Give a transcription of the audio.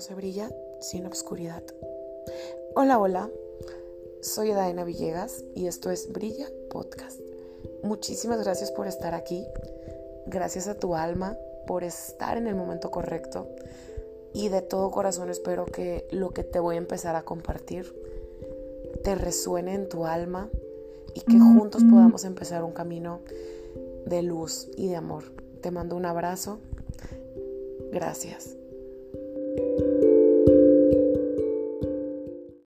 se brilla sin obscuridad. Hola, hola, soy Daina Villegas y esto es Brilla Podcast. Muchísimas gracias por estar aquí, gracias a tu alma por estar en el momento correcto y de todo corazón espero que lo que te voy a empezar a compartir te resuene en tu alma y que juntos podamos empezar un camino de luz y de amor. Te mando un abrazo. Gracias.